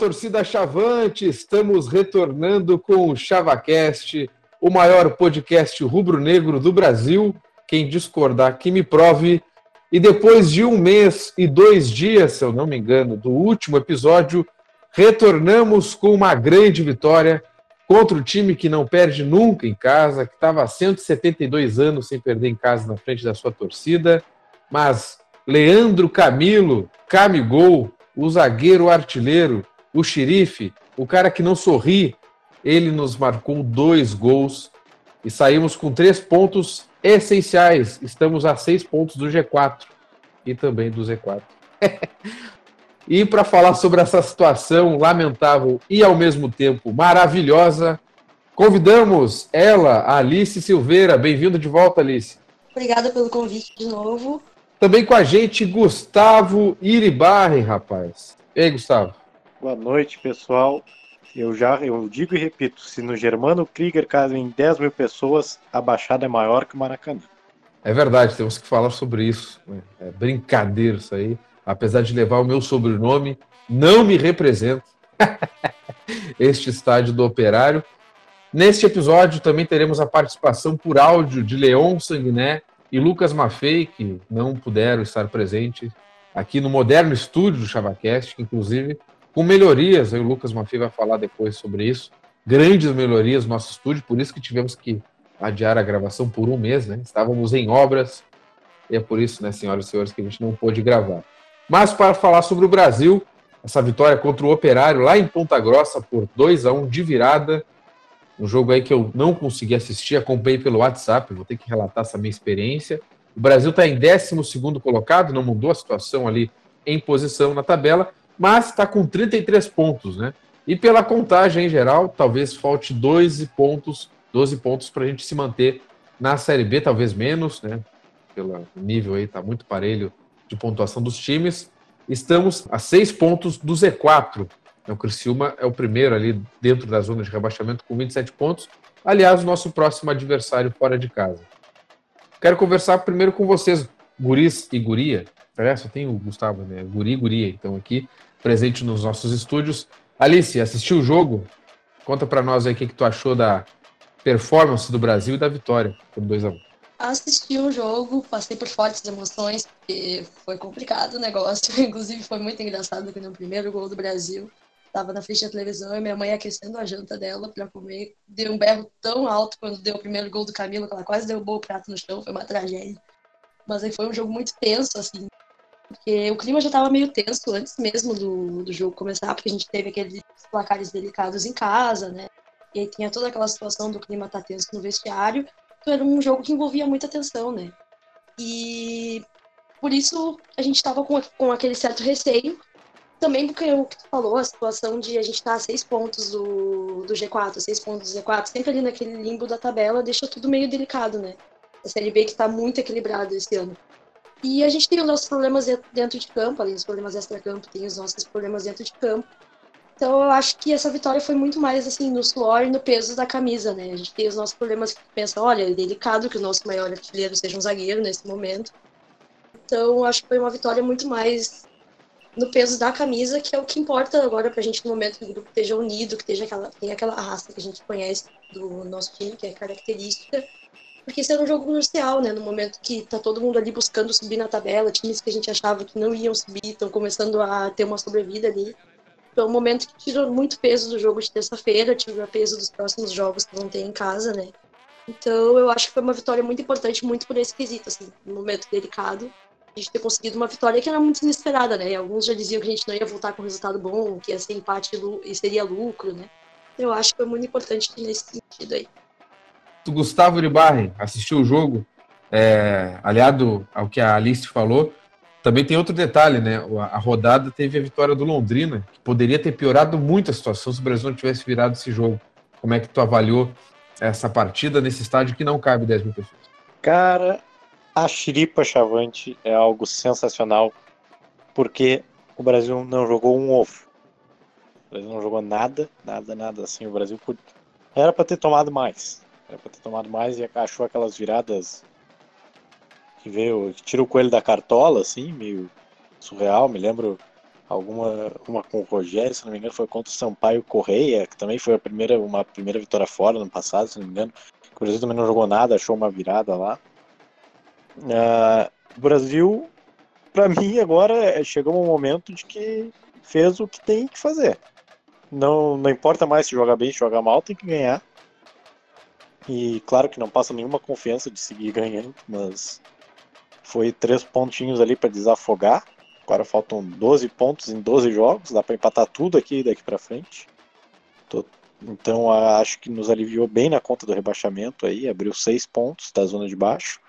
Torcida Chavante, estamos retornando com o ChavaCast, o maior podcast rubro-negro do Brasil. Quem discordar, que me prove. E depois de um mês e dois dias, se eu não me engano, do último episódio, retornamos com uma grande vitória contra o time que não perde nunca em casa, que estava há 172 anos sem perder em casa na frente da sua torcida. Mas Leandro Camilo, Camigol, o zagueiro artilheiro, o xerife, o cara que não sorri, ele nos marcou dois gols e saímos com três pontos essenciais. Estamos a seis pontos do G4 e também do Z4. e para falar sobre essa situação lamentável e ao mesmo tempo maravilhosa, convidamos ela, Alice Silveira. Bem-vinda de volta, Alice. Obrigada pelo convite de novo. Também com a gente, Gustavo Iribarren, rapaz. E aí, Gustavo? Boa noite, pessoal. Eu já eu digo e repito, se no Germano Krieger cabem 10 mil pessoas, a Baixada é maior que o Maracanã. É verdade, temos que falar sobre isso. É brincadeira isso aí. Apesar de levar o meu sobrenome, não me representa este estádio do Operário. Neste episódio também teremos a participação por áudio de Leon Sanguiné e Lucas Maffei, que não puderam estar presentes aqui no moderno estúdio do ChavaCast, que inclusive com melhorias, o Lucas Maffei vai falar depois sobre isso, grandes melhorias no nosso estúdio, por isso que tivemos que adiar a gravação por um mês, né? Estávamos em obras, e é por isso, né, senhoras e senhores, que a gente não pôde gravar. Mas para falar sobre o Brasil, essa vitória contra o Operário lá em Ponta Grossa por 2 a 1 de virada, um jogo aí que eu não consegui assistir, acompanhei pelo WhatsApp, vou ter que relatar essa minha experiência. O Brasil está em 12 colocado, não mudou a situação ali em posição na tabela, mas está com 33 pontos, né? E pela contagem em geral, talvez falte 12 pontos, 12 pontos para a gente se manter na Série B, talvez menos, né? Pelo nível aí, tá muito parelho de pontuação dos times. Estamos a seis pontos do Z4, o Criciúma é o primeiro ali dentro da zona de rebaixamento com 27 pontos. Aliás, o nosso próximo adversário fora de casa. Quero conversar primeiro com vocês, guris e guria. É, só tem o Gustavo, né? Guri e guria, então aqui, presente nos nossos estúdios. Alice, assistiu o jogo? Conta para nós aí o que, que tu achou da performance do Brasil e da vitória por 2x1. Um. Assisti o jogo, passei por fortes emoções, porque foi complicado o negócio. Inclusive, foi muito engraçado que no primeiro gol do Brasil Tava na frente da televisão e minha mãe aquecendo a janta dela para comer. Deu um berro tão alto quando deu o primeiro gol do Camilo que ela quase derrubou o prato no chão. Foi uma tragédia. Mas aí foi um jogo muito tenso, assim. Porque o clima já estava meio tenso antes mesmo do, do jogo começar, porque a gente teve aqueles placares delicados em casa, né? E aí tinha toda aquela situação do clima estar tá tenso no vestiário. Então era um jogo que envolvia muita tensão, né? E por isso a gente estava com, com aquele certo receio também porque o que tu falou, a situação de a gente estar tá a seis pontos do, do G4, seis pontos do Z4, sempre ali naquele limbo da tabela, deixa tudo meio delicado, né? A Série B que está muito equilibrada esse ano. E a gente tem os nossos problemas dentro de campo, além dos problemas extra-campo, tem os nossos problemas dentro de campo. Então eu acho que essa vitória foi muito mais assim no suor e no peso da camisa, né? A gente tem os nossos problemas que pensa, olha, é delicado que o nosso maior artilheiro seja um zagueiro nesse momento. Então acho que foi uma vitória muito mais no peso da camisa, que é o que importa agora pra gente no momento que o grupo esteja unido, que esteja aquela, tem aquela raça que a gente conhece do nosso time, que é característica. Porque esse era um jogo comercial, né? No momento que tá todo mundo ali buscando subir na tabela, times que a gente achava que não iam subir, estão começando a ter uma sobrevida ali. Então, é um momento que tirou muito peso do jogo de terça-feira, tirou peso dos próximos jogos que vão ter em casa, né? Então, eu acho que foi uma vitória muito importante, muito por esse quesito, assim, um momento delicado a gente ter conseguido uma vitória que era muito inesperada, né? Alguns já diziam que a gente não ia voltar com um resultado bom, que ia ser empate e seria lucro, né? Eu acho que foi muito importante nesse sentido aí. O Gustavo Uribarri assistiu o jogo, é, aliado ao que a Alice falou, também tem outro detalhe, né? A rodada teve a vitória do Londrina, que poderia ter piorado muito a situação se o Brasil não tivesse virado esse jogo. Como é que tu avaliou essa partida nesse estádio que não cabe 10 mil pessoas? Cara, a chiripa chavante é algo sensacional, porque o Brasil não jogou um ovo. O Brasil não jogou nada, nada, nada assim. O Brasil era para ter tomado mais. Era para ter tomado mais e achou aquelas viradas que veio, que tira o coelho da cartola, assim, meio surreal. Me lembro alguma uma com o Rogério, se não me engano, foi contra o Sampaio Correia, que também foi a primeira, uma primeira vitória fora no passado, se não me engano. O Brasil também não jogou nada, achou uma virada lá. Uh, o Brasil, para mim, agora é, chegou um momento de que fez o que tem que fazer. Não, não importa mais se jogar bem, se jogar mal, tem que ganhar. E claro que não passa nenhuma confiança de seguir ganhando, mas foi três pontinhos ali para desafogar. Agora faltam 12 pontos em 12 jogos, dá para empatar tudo aqui daqui para frente. Tô, então acho que nos aliviou bem na conta do rebaixamento aí, abriu seis pontos da zona de baixo.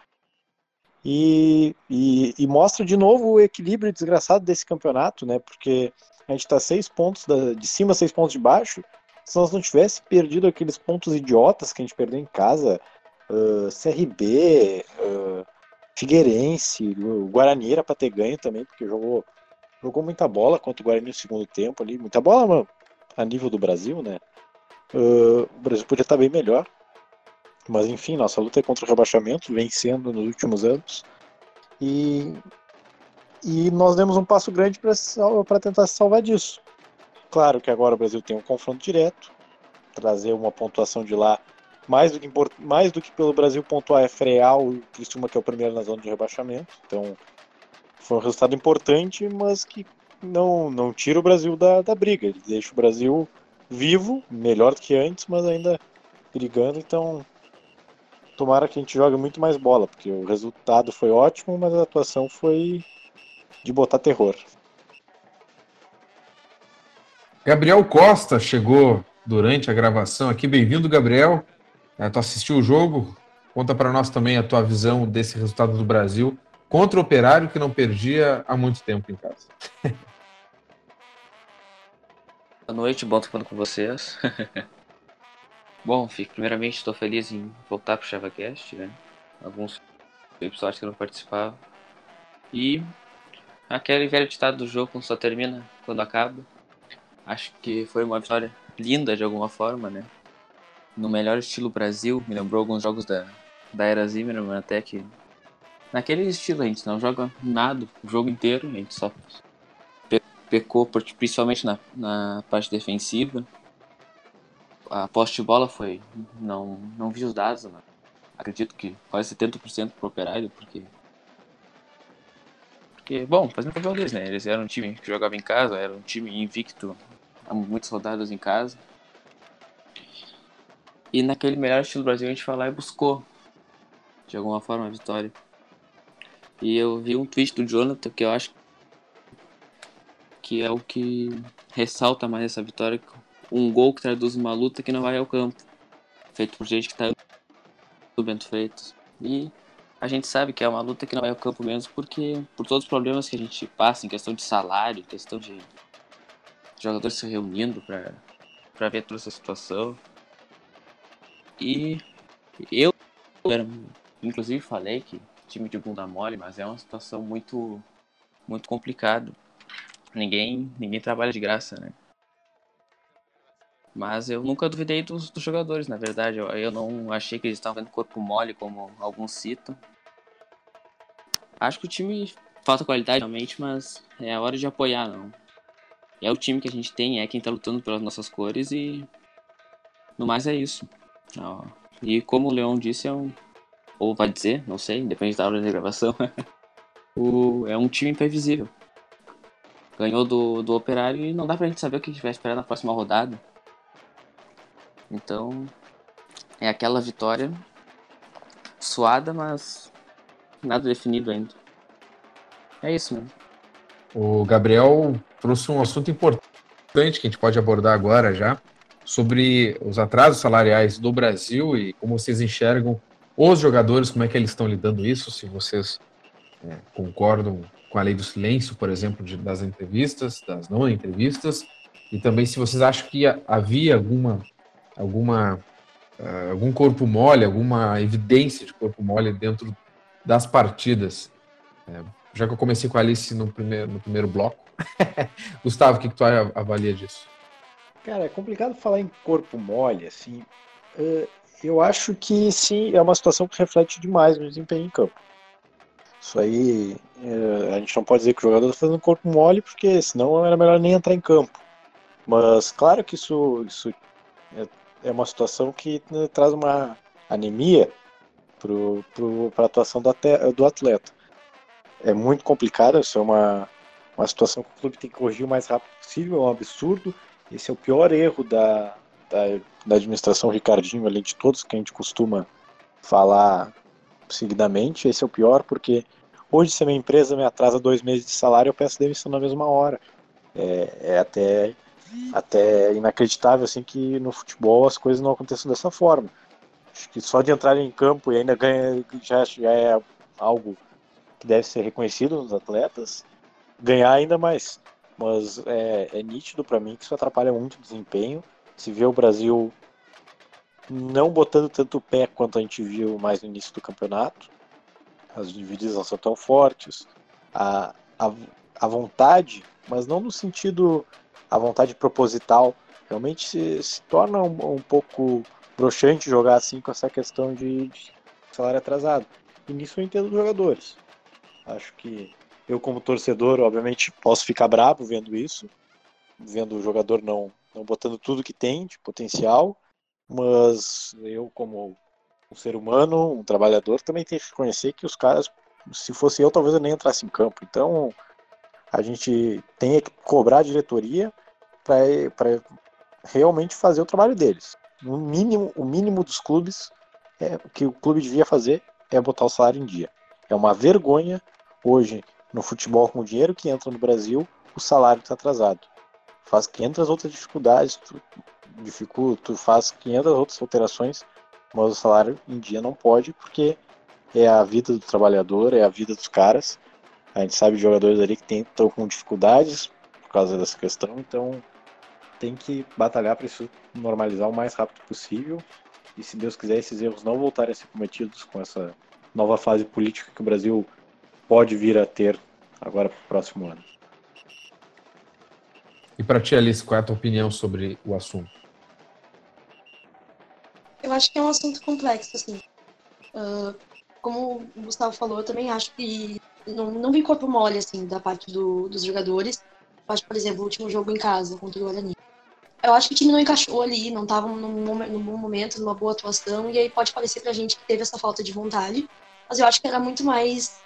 E, e, e, mostra de novo o equilíbrio desgraçado desse campeonato, né? Porque a gente está seis pontos da, de cima, seis pontos de baixo. Se nós não tivesse perdido aqueles pontos idiotas que a gente perdeu em casa, uh, CRB, uh, Figueirense, o Guarani era para ter ganho também, porque jogou, jogou muita bola contra o Guarani no segundo tempo ali, muita bola mano, a nível do Brasil, né? Uh, o Brasil podia estar bem melhor. Mas enfim, nossa luta é contra o rebaixamento, vencendo nos últimos anos. E, e nós demos um passo grande para tentar se salvar disso. Claro que agora o Brasil tem um confronto direto, trazer uma pontuação de lá mais do que, mais do que pelo Brasil pontuar é frear o Criciúma, que é o primeiro na zona de rebaixamento. Então, foi um resultado importante, mas que não, não tira o Brasil da, da briga. Ele deixa o Brasil vivo, melhor do que antes, mas ainda brigando. Então, tomara que a gente jogue muito mais bola, porque o resultado foi ótimo, mas a atuação foi de botar terror. Gabriel Costa chegou durante a gravação aqui. Bem-vindo, Gabriel. É, tu assistiu o jogo? Conta para nós também a tua visão desse resultado do Brasil contra o Operário que não perdia há muito tempo em casa. Boa noite, bom estar com vocês. bom, fico, primeiramente estou feliz em voltar para o ChavaCast, né? Alguns episódios que eu não participava. E aquele velho ditado do jogo só termina quando acaba. Acho que foi uma vitória linda de alguma forma, né? No melhor estilo Brasil, me lembrou alguns jogos da, da era Zimmerman até que. Naquele estilo a gente não joga nada o jogo inteiro, a gente só pecou principalmente na, na parte defensiva. A poste de bola foi. Não, não vi os dados, acredito que quase 70% pro operário, porque. Porque, bom, fazendo papel deles, né? Eles eram um time que jogava em casa, era um time invicto muitas rodadas em casa. E naquele melhor estilo Brasil a gente foi lá e buscou, de alguma forma, a vitória. E eu vi um tweet do Jonathan que eu acho que é o que ressalta mais essa vitória. Um gol que traduz uma luta que não vai ao campo. Feito por gente que tá do Bento Freitas. E a gente sabe que é uma luta que não vai ao campo mesmo porque por todos os problemas que a gente passa em questão de salário, questão de jogadores se reunindo para ver toda essa situação. E eu, inclusive, falei que time de bunda mole, mas é uma situação muito, muito complicada. Ninguém, ninguém trabalha de graça, né? Mas eu nunca duvidei dos, dos jogadores, na verdade. Eu, eu não achei que eles estavam vendo corpo mole, como alguns citam. Acho que o time falta qualidade realmente, mas é a hora de apoiar, não é o time que a gente tem, é quem tá lutando pelas nossas cores e no mais é isso. E como o Leon disse, é um. Ou vai dizer, não sei, depende da hora de gravação. o, é um time imprevisível. Ganhou do, do Operário e não dá pra gente saber o que a gente vai esperar na próxima rodada. Então, é aquela vitória suada, mas nada definido ainda. É isso, mano. O Gabriel trouxe um assunto importante que a gente pode abordar agora já, sobre os atrasos salariais do Brasil e como vocês enxergam os jogadores, como é que eles estão lidando isso, se vocês é, concordam com a lei do silêncio, por exemplo, de, das entrevistas, das não entrevistas, e também se vocês acham que havia alguma, alguma uh, algum corpo mole, alguma evidência de corpo mole dentro das partidas. É, já que eu comecei com a Alice no primeiro, no primeiro bloco. Gustavo, o que, que tu avalia disso? Cara, é complicado falar em corpo mole, assim. Uh, eu acho que sim, é uma situação que reflete demais no desempenho em campo. Isso aí, é, a gente não pode dizer que o jogador está fazendo corpo mole, porque senão era melhor nem entrar em campo. Mas claro que isso, isso é, é uma situação que né, traz uma anemia para a atuação do atleta. É muito complicado, isso é uma, uma situação que o clube tem que corrigir o mais rápido possível, é um absurdo. Esse é o pior erro da, da, da administração Ricardinho, além de todos que a gente costuma falar seguidamente. Esse é o pior, porque hoje, se a minha empresa me atrasa dois meses de salário, eu peço demissão na mesma hora. É, é até, até inacreditável assim que no futebol as coisas não aconteçam dessa forma. Acho que só de entrar em campo e ainda ganha já, já é algo que deve ser reconhecido nos atletas, ganhar ainda mais. Mas é, é nítido para mim que isso atrapalha muito o desempenho. Se vê o Brasil não botando tanto pé quanto a gente viu mais no início do campeonato. As divididas não são tão fortes. A, a, a vontade, mas não no sentido a vontade proposital, realmente se, se torna um, um, pouco broxante jogar assim com essa questão de, de salário atrasado. E nisso eu entendo os jogadores. Acho que eu, como torcedor, obviamente posso ficar bravo vendo isso, vendo o jogador não, não botando tudo que tem de potencial, mas eu, como um ser humano, um trabalhador, também tenho que reconhecer que os caras, se fosse eu, talvez eu nem entrasse em campo. Então, a gente tem que cobrar a diretoria para realmente fazer o trabalho deles. No mínimo, o mínimo dos clubes é, que o clube devia fazer é botar o salário em dia. É uma vergonha hoje no futebol com o dinheiro que entra no Brasil, o salário está atrasado. Faz 500 outras dificuldades, tu, dificulta, faz 500 outras alterações, mas o salário em dia não pode, porque é a vida do trabalhador, é a vida dos caras. A gente sabe de jogadores ali que estão com dificuldades por causa dessa questão, então tem que batalhar para isso normalizar o mais rápido possível. E se Deus quiser, esses erros não voltarem a ser cometidos com essa nova fase política que o Brasil pode vir a ter agora para o próximo ano. E para ti, Alice, qual é a tua opinião sobre o assunto? Eu acho que é um assunto complexo, assim. Uh, como o Gustavo falou, eu também acho que não, não vi corpo mole, assim, da parte do, dos jogadores. Eu acho, por exemplo, o último jogo em casa contra o Guarani. Eu acho que o time não encaixou ali, não estava num, bom momento, numa boa atuação, e aí pode parecer pra gente que teve essa falta de vontade, mas eu acho que era muito mais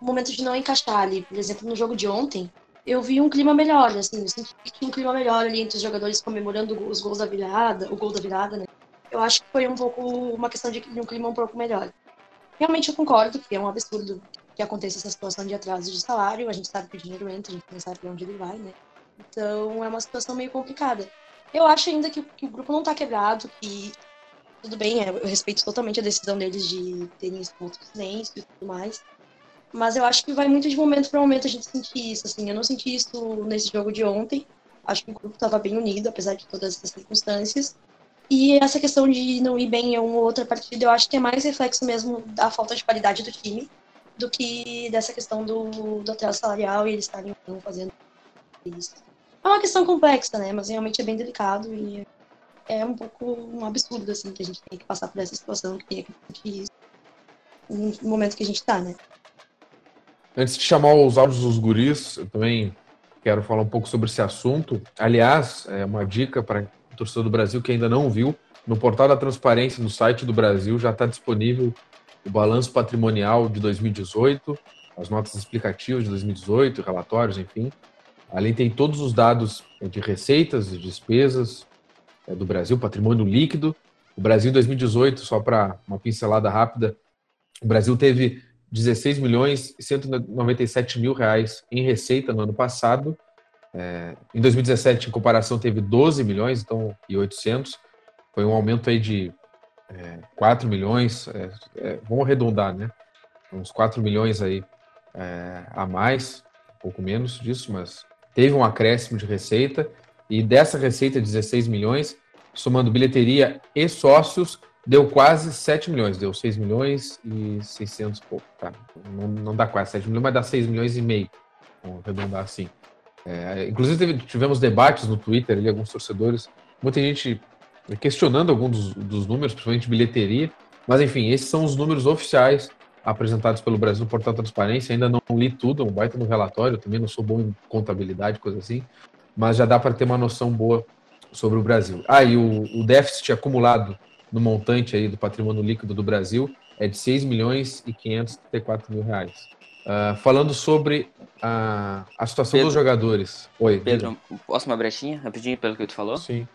momento de não encaixar ali. Por exemplo, no jogo de ontem, eu vi um clima melhor, assim, eu senti que tinha um clima melhor ali entre os jogadores comemorando os gols da virada, o gol da virada, né? Eu acho que foi um pouco uma questão de um clima um pouco melhor. Realmente eu concordo que é um absurdo que aconteça essa situação de atraso de salário, a gente sabe que o dinheiro entra, a gente não sabe para onde ele vai, né? Então é uma situação meio complicada. Eu acho ainda que, que o grupo não está quebrado, que tudo bem, é, eu respeito totalmente a decisão deles de terem de silêncio e tudo mais. Mas eu acho que vai muito de momento para momento a gente sentir isso, assim. Eu não senti isso nesse jogo de ontem. Acho que o grupo estava bem unido, apesar de todas essas circunstâncias. E essa questão de não ir bem em uma outra partida, eu acho que é mais reflexo mesmo da falta de qualidade do time do que dessa questão do, do atraso salarial e eles estarem fazendo isso. É uma questão complexa, né? Mas realmente é bem delicado e é um pouco um absurdo, assim, que a gente tem que passar por essa situação, que tem que no momento que a gente está, né? Antes de chamar os áudios dos guris, eu também quero falar um pouco sobre esse assunto. Aliás, é uma dica para o torcedor do Brasil que ainda não viu. No portal da transparência no site do Brasil já está disponível o balanço patrimonial de 2018, as notas explicativas de 2018, relatórios, enfim. Ali tem todos os dados de receitas e despesas é, do Brasil, patrimônio líquido. O Brasil 2018, só para uma pincelada rápida, o Brasil teve 16 milhões e 197 mil reais em receita no ano passado. É, em 2017, em comparação, teve 12 milhões então, e 800. Foi um aumento aí de é, 4 milhões. É, é, vamos arredondar, né? Uns 4 milhões aí é, a mais, um pouco menos disso, mas teve um acréscimo de receita. E dessa receita, 16 milhões, somando bilheteria e sócios, deu quase 7 milhões, deu 6 milhões e 600 pouco, tá? Não, não dá quase 7 milhões, mas dá 6 milhões e meio, vamos arredondar assim. É, inclusive teve, tivemos debates no Twitter ali, alguns torcedores, muita gente questionando alguns dos, dos números, principalmente bilheteria, mas enfim, esses são os números oficiais apresentados pelo Brasil no Portal Transparência. Ainda não li tudo, um baita no relatório, também não sou bom em contabilidade, coisa assim, mas já dá para ter uma noção boa sobre o Brasil. Ah, e o, o déficit acumulado no montante aí do patrimônio líquido do Brasil é de 6 milhões e 534 mil reais. Uh, falando sobre a, a situação Pedro, dos jogadores. Oi. Pedro, diga. posso uma brechinha rapidinho pelo que tu falou? Sim.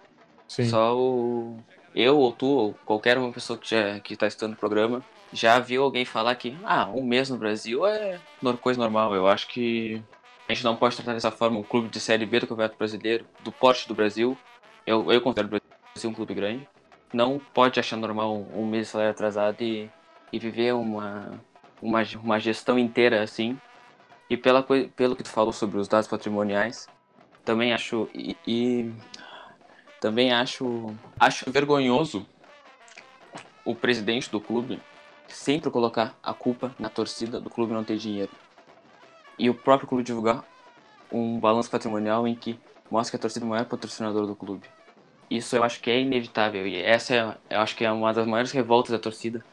Sim. Só o eu ou tu ou qualquer uma pessoa que já que está estudando o programa já viu alguém falar que ah um mês no Brasil é coisa normal. Eu acho que a gente não pode tratar dessa forma o clube de série B do Campeonato Brasileiro, do porte do Brasil. Eu, eu considero o Brasil um clube grande. Não pode achar normal um mês de salário atrasado e, e viver uma, uma, uma gestão inteira assim. E pela, pelo que tu falou sobre os dados patrimoniais, também acho. E, e também acho, acho vergonhoso o presidente do clube sempre colocar a culpa na torcida do clube não ter dinheiro. E o próprio clube divulgar um balanço patrimonial em que mostra que a torcida é o maior patrocinador do clube. Isso eu acho que é inevitável e essa é, eu acho que é uma das maiores revoltas da torcida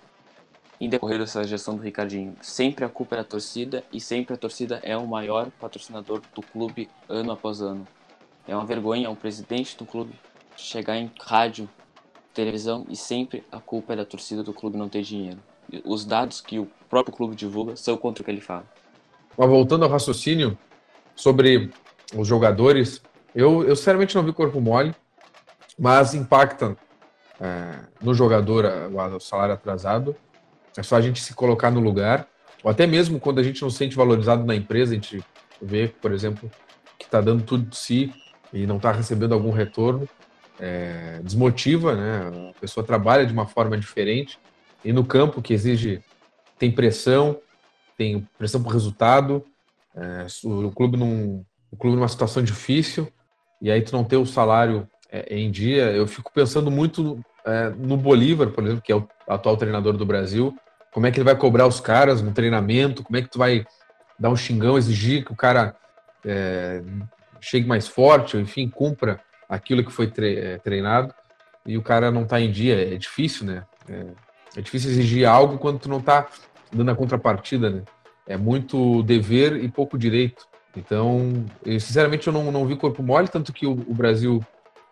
em decorrer dessa gestão do Ricardinho. Sempre a culpa é da torcida e sempre a torcida é o maior patrocinador do clube ano após ano. É uma vergonha o presidente do clube chegar em rádio, televisão e sempre a culpa é da torcida do clube não ter dinheiro. Os dados que o próprio clube divulga são contra o que ele fala. Mas voltando ao raciocínio sobre os jogadores, eu, eu sinceramente não vi corpo mole, mas impacta é, no jogador o salário atrasado. É só a gente se colocar no lugar, ou até mesmo quando a gente não se sente valorizado na empresa, a gente vê, por exemplo, que está dando tudo de si e não está recebendo algum retorno é, desmotiva, né? A pessoa trabalha de uma forma diferente. E no campo que exige tem pressão, tem pressão por resultado, é, o clube num o clube numa situação difícil e aí tu não ter o salário é, em dia, eu fico pensando muito é, no Bolívar, por exemplo, que é o atual treinador do Brasil, como é que ele vai cobrar os caras no treinamento, como é que tu vai dar um xingão, exigir que o cara é, chegue mais forte, enfim, cumpra aquilo que foi é, treinado e o cara não está em dia. É difícil, né? É, é, difícil exigir algo quando tu não está dando a contrapartida, né? É muito dever e pouco direito. Então, eu, sinceramente, eu não, não vi corpo mole, tanto que o, o Brasil,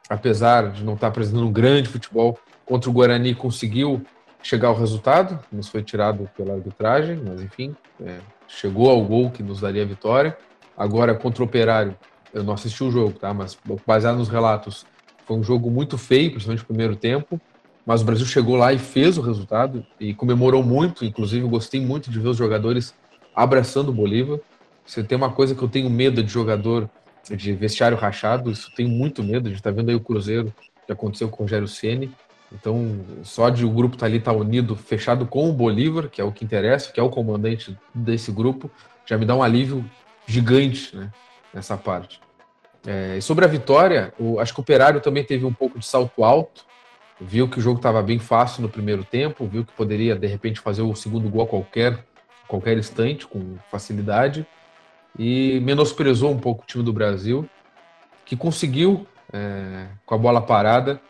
apesar de não estar tá apresentando um grande futebol, contra o Guarani conseguiu chegar ao resultado, nos foi tirado pela arbitragem, mas enfim, é, chegou ao gol que nos daria a vitória. Agora, contra o Operário, eu não assisti o jogo, tá? Mas baseado nos relatos, foi um jogo muito feio, principalmente no primeiro tempo. Mas o Brasil chegou lá e fez o resultado e comemorou muito. Inclusive, eu gostei muito de ver os jogadores abraçando o Bolívar. Se tem uma coisa que eu tenho medo de jogador de vestiário rachado, isso tenho muito medo. A gente tá vendo aí o Cruzeiro que aconteceu com o Rogério Ceni. Então, só de o grupo tá ali tá unido, fechado com o Bolívar, que é o que interessa, que é o comandante desse grupo, já me dá um alívio gigante, né, nessa parte. É, sobre a vitória, o, acho que o Operário também teve um pouco de salto alto, viu que o jogo estava bem fácil no primeiro tempo, viu que poderia de repente fazer o segundo gol a qualquer, qualquer instante, com facilidade, e menosprezou um pouco o time do Brasil, que conseguiu, é, com a bola parada,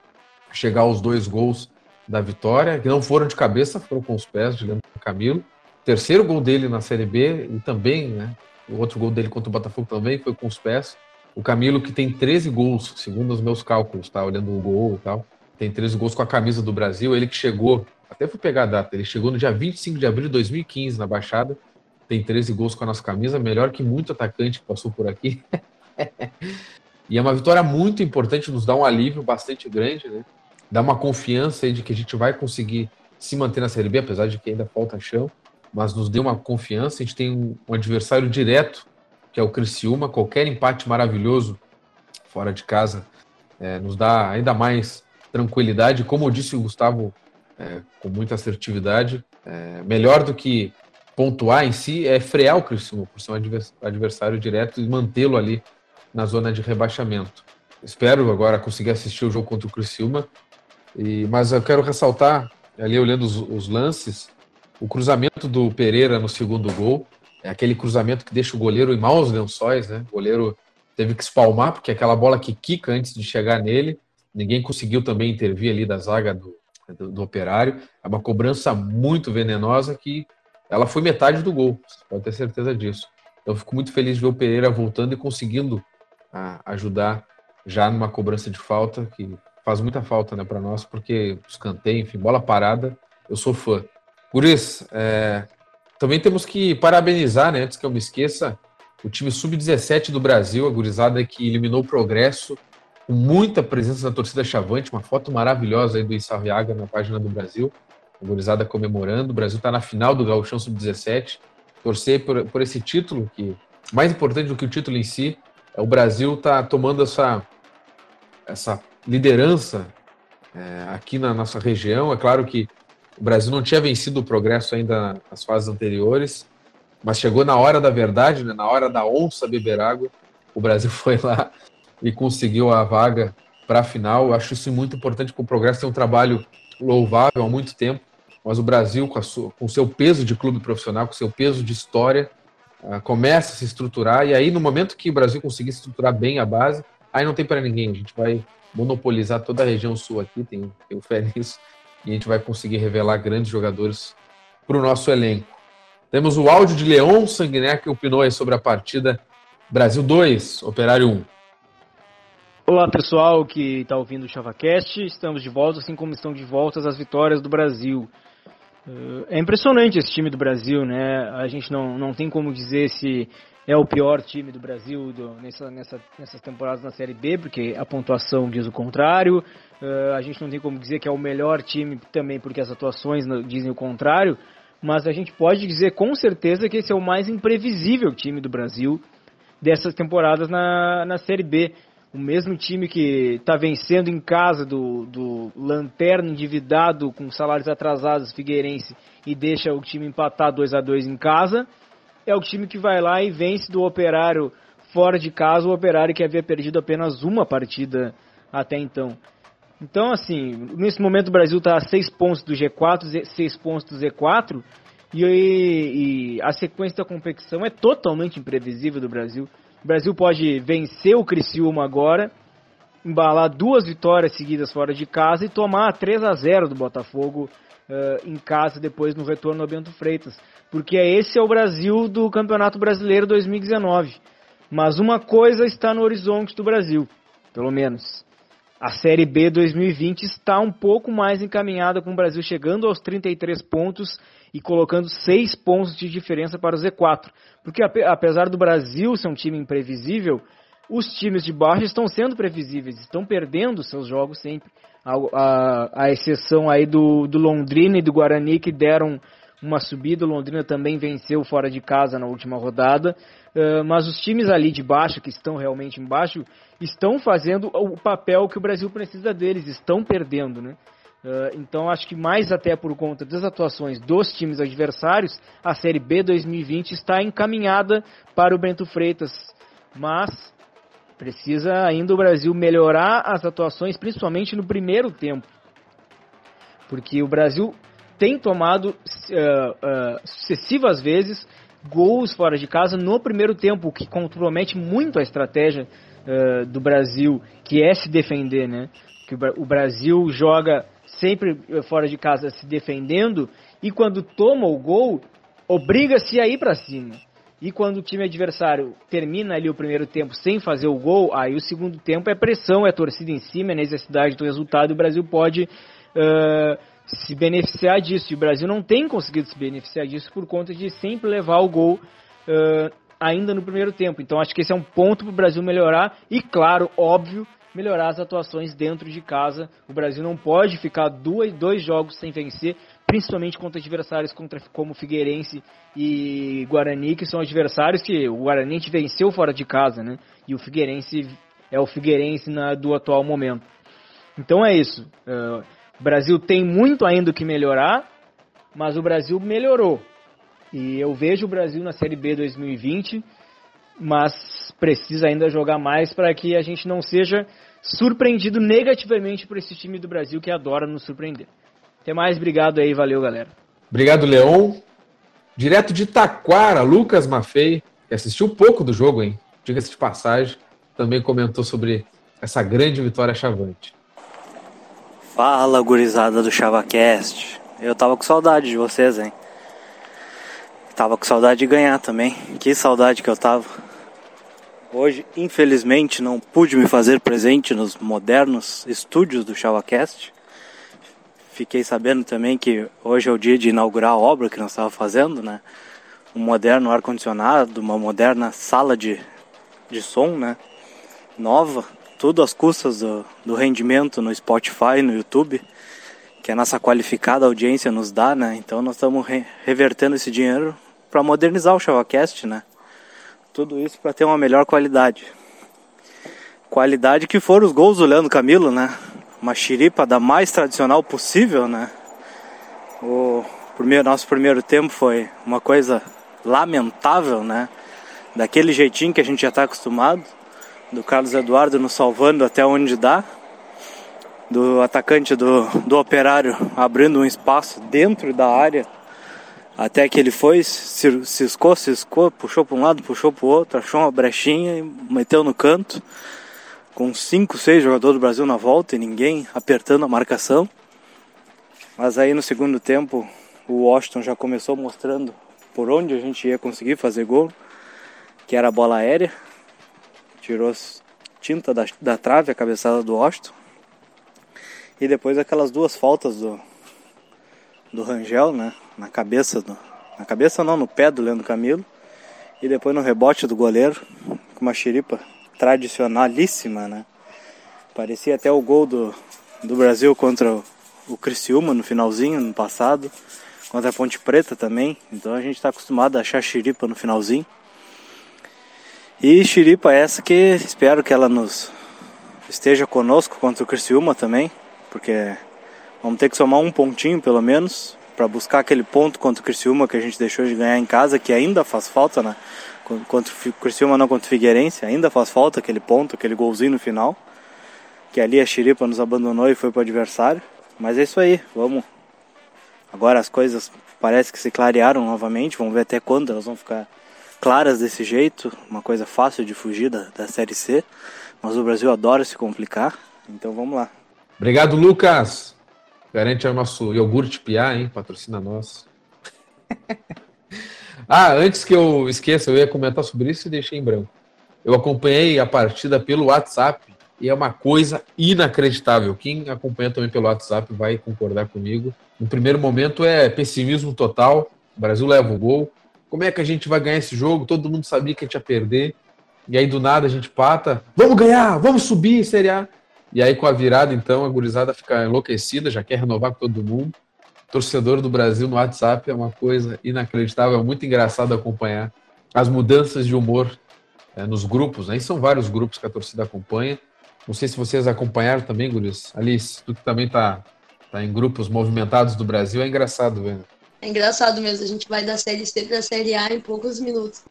chegar aos dois gols da vitória, que não foram de cabeça, foram com os pés Leandro Camilo. Terceiro gol dele na Série B e também, né, o outro gol dele contra o Botafogo também foi com os pés. O Camilo, que tem 13 gols, segundo os meus cálculos, tá? Olhando o gol e tal. Tem 13 gols com a camisa do Brasil. Ele que chegou, até fui pegar a data, ele chegou no dia 25 de abril de 2015 na Baixada. Tem 13 gols com a nossa camisa, melhor que muito atacante que passou por aqui. e é uma vitória muito importante, nos dá um alívio bastante grande, né? Dá uma confiança aí de que a gente vai conseguir se manter na Série B, apesar de que ainda falta chão, mas nos deu uma confiança. A gente tem um adversário direto que é o Criciúma. Qualquer empate maravilhoso fora de casa é, nos dá ainda mais tranquilidade. Como disse o Gustavo é, com muita assertividade, é, melhor do que pontuar em si é frear o Criciúma, por ser um adversário direto e mantê-lo ali na zona de rebaixamento. Espero agora conseguir assistir o jogo contra o Criciúma, e, mas eu quero ressaltar, ali olhando os, os lances, o cruzamento do Pereira no segundo gol, é aquele cruzamento que deixa o goleiro em maus lençóis, né? O goleiro teve que espalmar, porque aquela bola que quica antes de chegar nele, ninguém conseguiu também intervir ali da zaga do, do, do operário. É uma cobrança muito venenosa que ela foi metade do gol, pode ter certeza disso. Então, eu fico muito feliz de ver o Pereira voltando e conseguindo a, ajudar já numa cobrança de falta, que faz muita falta né, para nós, porque escanteio, enfim, bola parada, eu sou fã. Por isso, é, também temos que parabenizar, né, antes que eu me esqueça, o time sub-17 do Brasil, a gurizada que eliminou o Progresso, com muita presença da torcida Chavante, uma foto maravilhosa aí do Issarriaga na página do Brasil, a gurizada comemorando, o Brasil está na final do Gauchão Sub-17, torcer por, por esse título, que mais importante do que o título em si, é o Brasil está tomando essa, essa liderança é, aqui na nossa região. É claro que o Brasil não tinha vencido o progresso ainda nas fases anteriores, mas chegou na hora da verdade, né, na hora da onça beber água. O Brasil foi lá e conseguiu a vaga para a final. Eu acho isso muito importante, porque o progresso tem um trabalho louvável há muito tempo, mas o Brasil, com, sua, com o seu peso de clube profissional, com o seu peso de história, uh, começa a se estruturar. E aí, no momento que o Brasil conseguir estruturar bem a base, aí não tem para ninguém. A gente vai monopolizar toda a região sul aqui, tem, tenho fé nisso, e a gente vai conseguir revelar grandes jogadores para o nosso elenco. Temos o áudio de Leon Sanguiné que opinou sobre a partida Brasil 2, Operário 1. Olá pessoal que está ouvindo o ChavaCast, estamos de volta, assim como estão de volta as vitórias do Brasil. Eh, é impressionante esse time do Brasil, né? A gente não, não tem como dizer se é o pior time do Brasil do, nessa, nessa, nessas temporadas na Série B, porque a pontuação diz o contrário. Uh, a gente não tem como dizer que é o melhor time também, porque as atuações dizem o contrário. Mas a gente pode dizer com certeza que esse é o mais imprevisível time do Brasil dessas temporadas na, na Série B. O mesmo time que está vencendo em casa do, do Lanterna endividado com salários atrasados, Figueirense, e deixa o time empatar 2 a 2 em casa é o time que vai lá e vence do Operário fora de casa, o Operário que havia perdido apenas uma partida até então. Então, assim, nesse momento o Brasil está a 6 pontos do G4, 6 pontos do Z4, e, e, a sequência da competição é totalmente imprevisível do Brasil. O Brasil pode vencer o Criciúma agora, embalar duas vitórias seguidas fora de casa e tomar 3 a 0 do Botafogo uh, em casa depois no retorno ao Bento Freitas porque esse é o Brasil do Campeonato Brasileiro 2019. Mas uma coisa está no horizonte do Brasil, pelo menos. A Série B 2020 está um pouco mais encaminhada com o Brasil chegando aos 33 pontos e colocando 6 pontos de diferença para o Z4. Porque apesar do Brasil ser um time imprevisível, os times de baixo estão sendo previsíveis, estão perdendo seus jogos sempre. A, a, a exceção aí do, do Londrina e do Guarani que deram uma subida. O Londrina também venceu fora de casa na última rodada. Uh, mas os times ali de baixo, que estão realmente embaixo, estão fazendo o papel que o Brasil precisa deles, estão perdendo, né? Uh, então acho que mais até por conta das atuações dos times adversários, a Série B 2020 está encaminhada para o Bento Freitas. Mas precisa ainda o Brasil melhorar as atuações, principalmente no primeiro tempo. Porque o Brasil tem tomado uh, uh, sucessivas vezes gols fora de casa no primeiro tempo, o que compromete muito a estratégia uh, do Brasil, que é se defender, né? Que o Brasil joga sempre fora de casa se defendendo e quando toma o gol, obriga-se a ir para cima. E quando o time adversário termina ali o primeiro tempo sem fazer o gol, aí o segundo tempo é pressão, é torcida em cima, é necessidade do resultado. E o Brasil pode uh, se beneficiar disso. E o Brasil não tem conseguido se beneficiar disso por conta de sempre levar o gol uh, ainda no primeiro tempo. Então acho que esse é um ponto para o Brasil melhorar e, claro, óbvio, melhorar as atuações dentro de casa. O Brasil não pode ficar dois, dois jogos sem vencer, principalmente contra adversários contra, como Figueirense e Guarani, que são adversários que o Guarani venceu fora de casa, né? E o Figueirense é o Figueirense na, do atual momento. Então é isso. Uh, o Brasil tem muito ainda que melhorar, mas o Brasil melhorou. E eu vejo o Brasil na Série B 2020, mas precisa ainda jogar mais para que a gente não seja surpreendido negativamente por esse time do Brasil que adora nos surpreender. Até mais, obrigado aí, valeu galera. Obrigado, Leon. Direto de Taquara, Lucas Maffei, que assistiu pouco do jogo, hein? Diga-se de passagem, também comentou sobre essa grande vitória chavante. Fala, gurizada do ChavaCast. Eu tava com saudade de vocês, hein? Tava com saudade de ganhar também. Que saudade que eu tava. Hoje, infelizmente, não pude me fazer presente nos modernos estúdios do ChavaCast. Fiquei sabendo também que hoje é o dia de inaugurar a obra que nós estávamos fazendo, né? Um moderno ar-condicionado, uma moderna sala de, de som, né? Nova, tudo às custas do, do rendimento no Spotify, no YouTube, que a nossa qualificada audiência nos dá, né? Então nós estamos re revertendo esse dinheiro para modernizar o ChavaCast, né? Tudo isso para ter uma melhor qualidade. Qualidade que foram os gols do Leandro Camilo, né? Uma xiripa da mais tradicional possível, né? O primeiro, nosso primeiro tempo foi uma coisa lamentável, né? Daquele jeitinho que a gente já está acostumado do Carlos Eduardo nos salvando até onde dá, do atacante do, do operário abrindo um espaço dentro da área, até que ele foi, ciscou, ciscou, puxou para um lado, puxou para o outro, achou uma brechinha e meteu no canto, com cinco, seis jogadores do Brasil na volta e ninguém apertando a marcação. Mas aí no segundo tempo o Washington já começou mostrando por onde a gente ia conseguir fazer gol, que era a bola aérea tirou tinta da, da trave, a cabeçada do Washington. E depois aquelas duas faltas do, do Rangel, né? Na cabeça, do, na cabeça não, no pé do Leandro Camilo. E depois no rebote do goleiro, com uma xiripa tradicionalíssima, né? Parecia até o gol do, do Brasil contra o, Criciúma no finalzinho, no passado. Contra a Ponte Preta também. Então a gente está acostumado a achar xiripa no finalzinho. E Xiripa essa que espero que ela nos esteja conosco contra o Criciúma também, porque vamos ter que somar um pontinho pelo menos para buscar aquele ponto contra o Criciúma que a gente deixou de ganhar em casa, que ainda faz falta, né? Contra o Criciúma não contra o Figueirense, ainda faz falta aquele ponto, aquele golzinho no final. Que ali a Xiripa nos abandonou e foi para o adversário. Mas é isso aí, vamos. Agora as coisas parece que se clarearam novamente, vamos ver até quando elas vão ficar claras desse jeito, uma coisa fácil de fugir da, da Série C, mas o Brasil adora se complicar, então vamos lá. Obrigado, Lucas. Garante o nosso iogurte piá, hein? Patrocina nós. ah, antes que eu esqueça, eu ia comentar sobre isso e deixei em branco. Eu acompanhei a partida pelo WhatsApp e é uma coisa inacreditável. Quem acompanha também pelo WhatsApp vai concordar comigo. No primeiro momento é pessimismo total. O Brasil leva o gol. Como é que a gente vai ganhar esse jogo? Todo mundo sabia que a gente ia perder. E aí do nada a gente pata. Vamos ganhar, vamos subir, Série A. E aí com a virada, então, a gurizada fica enlouquecida, já quer renovar com todo mundo. Torcedor do Brasil no WhatsApp é uma coisa inacreditável, é muito engraçado acompanhar as mudanças de humor é, nos grupos, né? São vários grupos que a torcida acompanha. Não sei se vocês acompanharam também, Guris. Alice, tu que também tá, tá em grupos movimentados do Brasil, é engraçado vendo. É engraçado mesmo, a gente vai da Série C pra Série A em poucos minutos.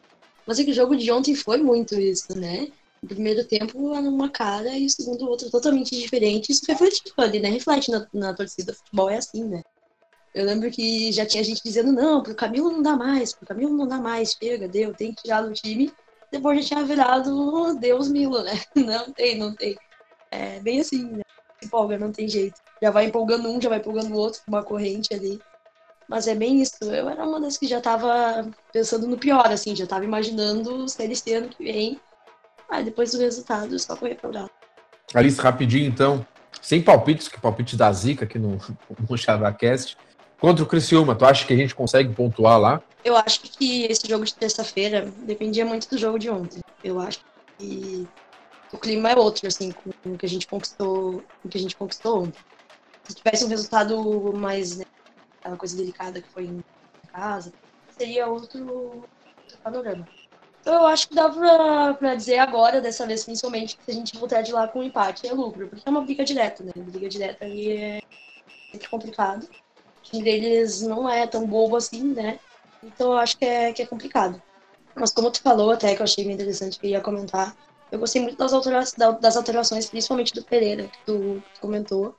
Mas é que o jogo de ontem foi muito isso, né? O primeiro tempo uma cara e o segundo outro totalmente diferente. Isso reflete ali, né? Reflete na, na torcida. Futebol é assim, né? Eu lembro que já tinha gente dizendo, não, pro Camilo não dá mais, pro Camilo não dá mais, chega, deu, tem que tirar do time. Depois já tinha virado Deus Milo, né? Não tem, não tem. É bem assim, né? Empolga, não tem jeito. Já vai empolgando um, já vai empolgando o outro, uma corrente ali. Mas é bem isso. Eu era uma das que já tava pensando no pior, assim, já tava imaginando se eles ano que vem. Aí depois do resultado, só correr pra lá. Alice, rapidinho então. Sem palpites, que palpite da Zica aqui no, no ChavaCast. Contra o Criciúma, tu acha que a gente consegue pontuar lá? Eu acho que esse jogo de terça-feira dependia muito do jogo de ontem. Eu acho que o clima é outro, assim, com o que a gente conquistou, com o que a gente conquistou ontem. Se tivesse um resultado mais né, aquela coisa delicada que foi em casa, seria outro, outro panorama. Então eu acho que dá pra, pra dizer agora, dessa vez principalmente, que se a gente voltar de lá com um empate é lucro, porque é uma briga direta, né? Briga direta ali é sempre complicado. Time deles não é tão bobo assim, né? Então eu acho que é, que é complicado. Mas como tu falou até, que eu achei bem interessante que ia comentar, eu gostei muito das, alterações, das alterações principalmente do Pereira, que tu comentou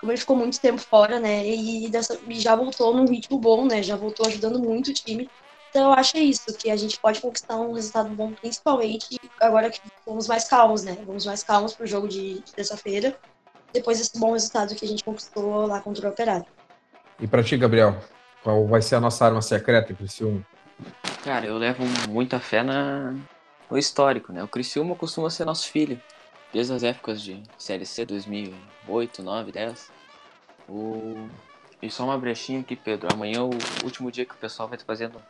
como ele ficou muito tempo fora, né? E, dessa, e já voltou num ritmo bom, né? Já voltou ajudando muito o time. Então eu acho é isso, que a gente pode conquistar um resultado bom, principalmente agora que vamos mais calmos, né? Vamos mais calmos pro jogo de, de terça-feira, depois desse bom resultado que a gente conquistou lá contra o Operário. E para ti, Gabriel, qual vai ser a nossa arma secreta, Criciúma? Cara, eu levo muita fé na... no histórico, né? O Criciúma costuma ser nosso filho. Desde as épocas de Série C, 2008, 9, 10. O... E só uma brechinha aqui, Pedro. Amanhã é o último dia que o pessoal vai estar fazendo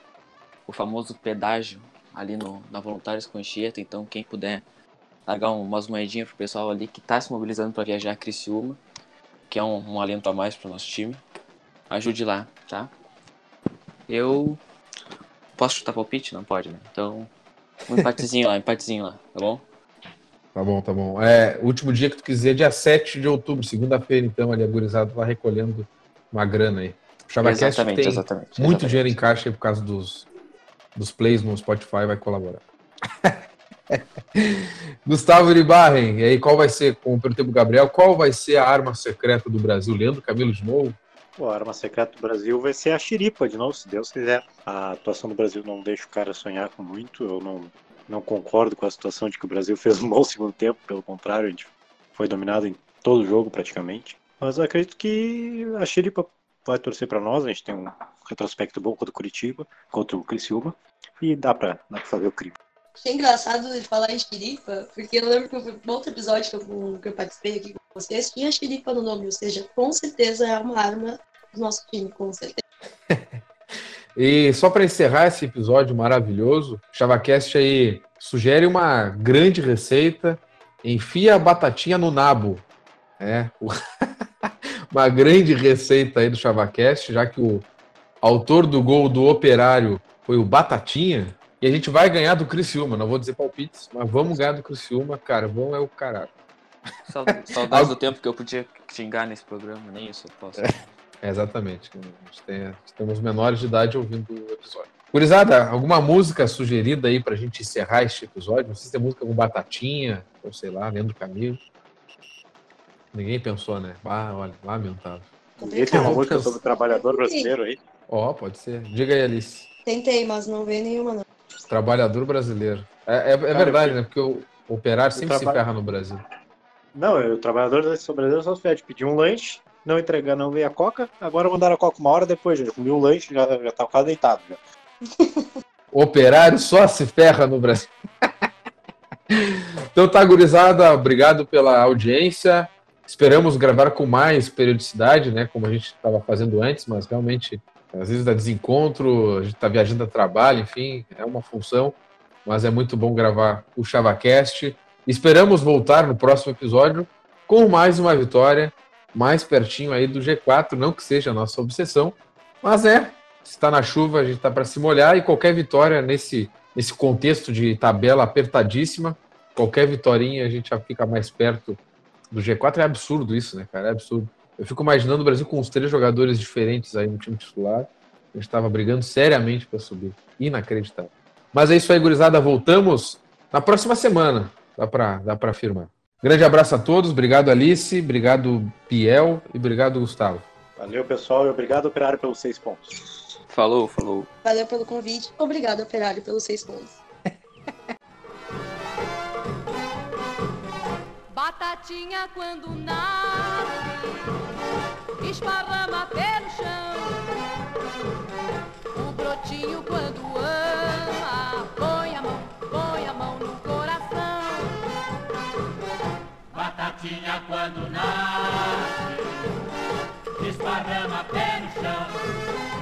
o famoso pedágio ali no, na Voluntários com Anchieta. Então, quem puder largar umas moedinhas pro pessoal ali que tá se mobilizando para viajar a Criciúma, que é um, um alento a mais pro nosso time, ajude lá, tá? Eu Posso chutar palpite? Não pode, né? Então, um empatezinho lá, empatezinho lá, tá bom? Tá bom, tá bom. É, último dia que tu quiser, dia 7 de outubro, segunda-feira, então, ali, a gurizada lá recolhendo uma grana aí. O Chavacast Exatamente, tem exatamente, muito exatamente. dinheiro em caixa aí por causa dos, dos plays no Spotify, vai colaborar. Gustavo Iribarren, e aí qual vai ser, como perguntei pro Gabriel, qual vai ser a arma secreta do Brasil? Leandro Camilo de novo? A arma secreta do Brasil vai ser a xiripa de novo, se Deus quiser. A atuação do Brasil não deixa o cara sonhar com muito. Eu não, não concordo com a situação de que o Brasil fez um bom segundo tempo. Pelo contrário, a gente foi dominado em todo o jogo praticamente. Mas eu acredito que a xiripa vai torcer para nós. A gente tem um retrospecto bom contra o Curitiba, contra o Criciúma. E dá pra, dá fazer o crime. Achei engraçado de falar em xerifa, porque eu lembro que no outro episódio que eu, que eu participei aqui com vocês, tinha xerifa no nome, ou seja, com certeza é uma arma do nosso time, com certeza. E só para encerrar esse episódio maravilhoso, ChavaCast aí sugere uma grande receita, enfia a batatinha no nabo. É, uma grande receita aí do ChavaCast, já que o autor do gol do Operário foi o Batatinha, e a gente vai ganhar do Criciúma, não vou dizer palpites, mas vamos ganhar do Criciúma, cara, vamos é o caralho. Sau- Saudades do tempo que eu podia xingar nesse programa, nem isso eu posso. É, exatamente. A gente tem, a gente temos menores de idade ouvindo o episódio. Gurizada, alguma música sugerida aí pra gente encerrar este episódio? Não sei se tem música com Batatinha, ou sei lá, Leandro Camilo. Ninguém pensou, né? Ah, olha, lamentável. Ninguém tem uma música sobre o trabalhador brasileiro aí. Ó, pode ser. Diga aí, Alice. Tentei, mas não veio nenhuma, não. Trabalhador brasileiro. É, é- é verdade, né? Porque o operário sempre se trabalho- ferra no Brasil. Não, o trabalhador desse brasileiro só fede. Pediu um lanche, não entregar, não veio a coca. Agora mandaram a coca uma hora depois, gente. Comi o lanche, já, já tava quase deitado. Já. Operário só se ferra no Brasil. então tá, gurizada, obrigado pela audiência. Esperamos gravar com mais periodicidade, né? Como a gente estava fazendo antes, mas realmente, às vezes dá desencontro, a gente está viajando a trabalho, enfim, é uma função. Mas é muito bom gravar o ChavaCast. Esperamos voltar no próximo episódio com mais uma vitória, mais pertinho aí do G4, não que seja a nossa obsessão, mas é, está na chuva, a gente está para se molhar e qualquer vitória nesse, nesse contexto de tabela apertadíssima, qualquer vitória a gente já fica mais perto do G4. É absurdo isso, né, cara? É absurdo. Eu fico imaginando o Brasil com os três jogadores diferentes aí no time titular. A gente estava brigando seriamente para subir. Inacreditável. Mas é isso aí, gurizada. Voltamos na próxima semana. Dá para dá pra afirmar. Grande abraço a todos. Obrigado, Alice. Obrigado, Piel. E obrigado, Gustavo. Valeu, pessoal, e obrigado, Operário, pelos seis pontos. Falou, falou. Valeu pelo convite. Obrigado, Operário, pelos seis pontos. Batatinha quando nasce, esparrama pelo chão. O brotinho quando ama, põe a mão, põe Batatinha quando nasce, esparrama pé no chão.